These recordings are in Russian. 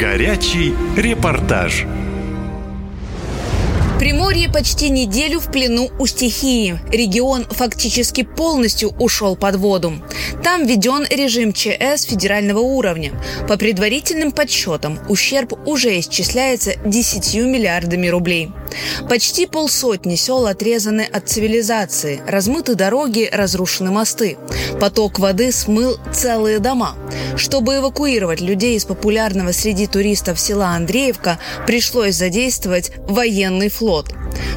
Горячий репортаж. Приморье почти неделю в плену у стихии. Регион фактически полностью ушел под воду. Там введен режим ЧС федерального уровня. По предварительным подсчетам, ущерб уже исчисляется 10 миллиардами рублей. Почти полсотни сел отрезаны от цивилизации, размыты дороги, разрушены мосты. Поток воды смыл целые дома. Чтобы эвакуировать людей из популярного среди туристов села Андреевка, пришлось задействовать военный флот.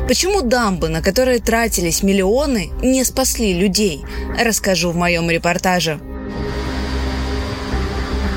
Почему дамбы, на которые тратились миллионы, не спасли людей, расскажу в моем репортаже.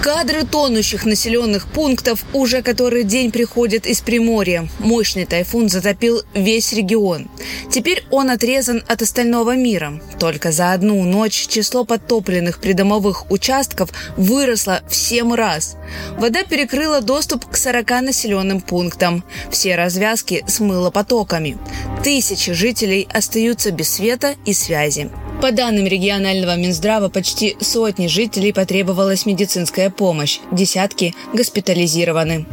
Кадры тонущих населенных пунктов уже который день приходят из Приморья. Мощный тайфун затопил весь регион. Теперь он отрезан от остального мира. Только за одну ночь число подтопленных придомовых участков выросло в 7 раз. Вода перекрыла доступ к 40 населенным пунктам. Все развязки смыло потоками. Тысячи жителей остаются без света и связи. По данным регионального Минздрава, почти сотни жителей потребовалась медицинская помощь. Десятки госпитализированы.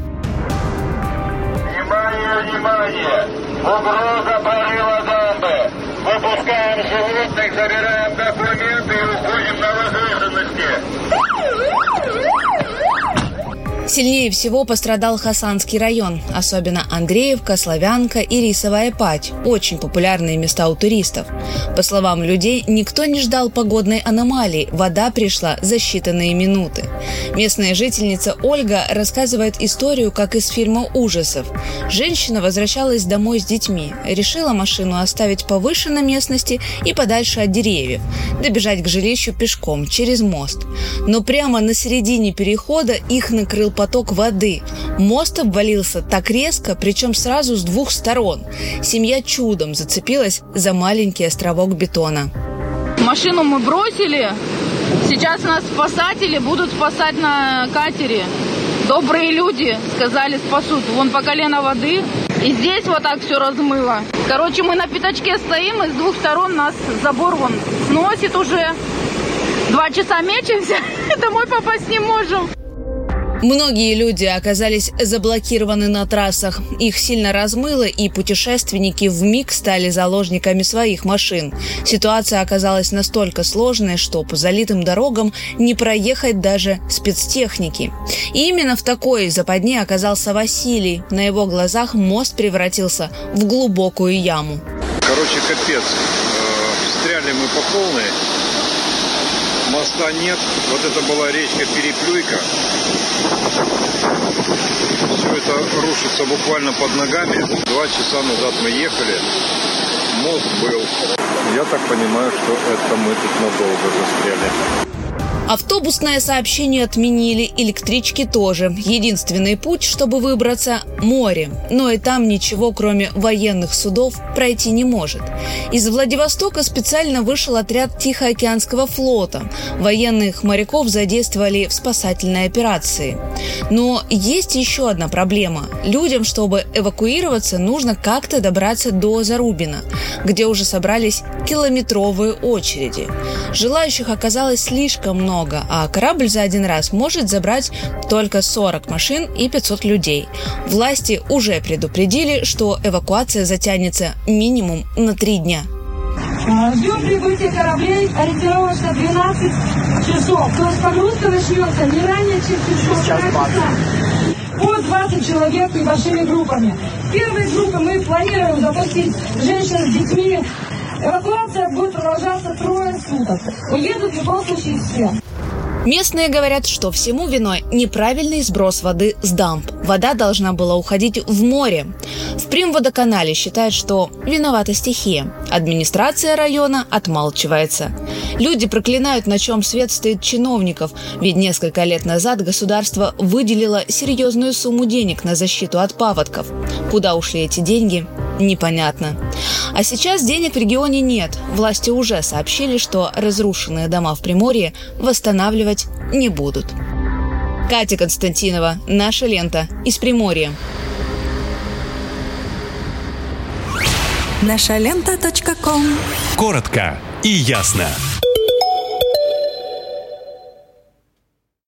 Внимание, внимание! Угроза прорыва дамбы! Выпускаем животных, забираем документы и уходим на возвышенности! Сильнее всего пострадал Хасанский район, особенно Андреевка, Славянка и Рисовая Пать – очень популярные места у туристов. По словам людей, никто не ждал погодной аномалии, вода пришла за считанные минуты. Местная жительница Ольга рассказывает историю, как из фильма ужасов. Женщина возвращалась домой с детьми, решила машину оставить повыше на местности и подальше от деревьев, добежать к жилищу пешком через мост. Но прямо на середине перехода их накрыл поток воды. Мост обвалился так резко, причем сразу с двух сторон. Семья чудом зацепилась за маленький островок бетона. Машину мы бросили. Сейчас нас спасатели будут спасать на катере. Добрые люди сказали спасут. Вон по колено воды. И здесь вот так все размыло. Короче, мы на пятачке стоим, и с двух сторон нас забор вон сносит уже. Два часа мечемся, домой попасть не можем. Многие люди оказались заблокированы на трассах. Их сильно размыло, и путешественники в миг стали заложниками своих машин. Ситуация оказалась настолько сложной, что по залитым дорогам не проехать даже спецтехники. И именно в такой западне оказался Василий. На его глазах мост превратился в глубокую яму. Короче, капец. Э, встряли мы по полной моста нет. Вот это была речка Переплюйка. Все это рушится буквально под ногами. Два часа назад мы ехали. Мост был. Я так понимаю, что это мы тут надолго застряли. Автобусное сообщение отменили, электрички тоже. Единственный путь, чтобы выбраться – море. Но и там ничего, кроме военных судов, пройти не может. Из Владивостока специально вышел отряд Тихоокеанского флота. Военных моряков задействовали в спасательной операции. Но есть еще одна проблема. Людям, чтобы эвакуироваться, нужно как-то добраться до Зарубина, где уже собрались километровые очереди. Желающих оказалось слишком много много, а корабль за один раз может забрать только 40 машин и 500 людей. Власти уже предупредили, что эвакуация затянется минимум на три дня. Ждем прибытия кораблей ориентировочно 12 часов. То есть погрузка начнется не ранее, чем через полтора часа. По 20 человек небольшими группами. Первой группы мы планируем запустить женщин с детьми. Эвакуация будет продолжаться трое суток. Уедут в любом случае все. Местные говорят, что всему виной неправильный сброс воды с дамб. Вода должна была уходить в море. В Примводоканале считают, что виновата стихия. Администрация района отмалчивается. Люди проклинают, на чем свет стоит чиновников, ведь несколько лет назад государство выделило серьезную сумму денег на защиту от паводков. Куда ушли эти деньги, непонятно. А сейчас денег в регионе нет. Власти уже сообщили, что разрушенные дома в Приморье восстанавливать не будут. Катя Константинова, «Наша лента» из Приморья. Наша лента. Коротко и ясно.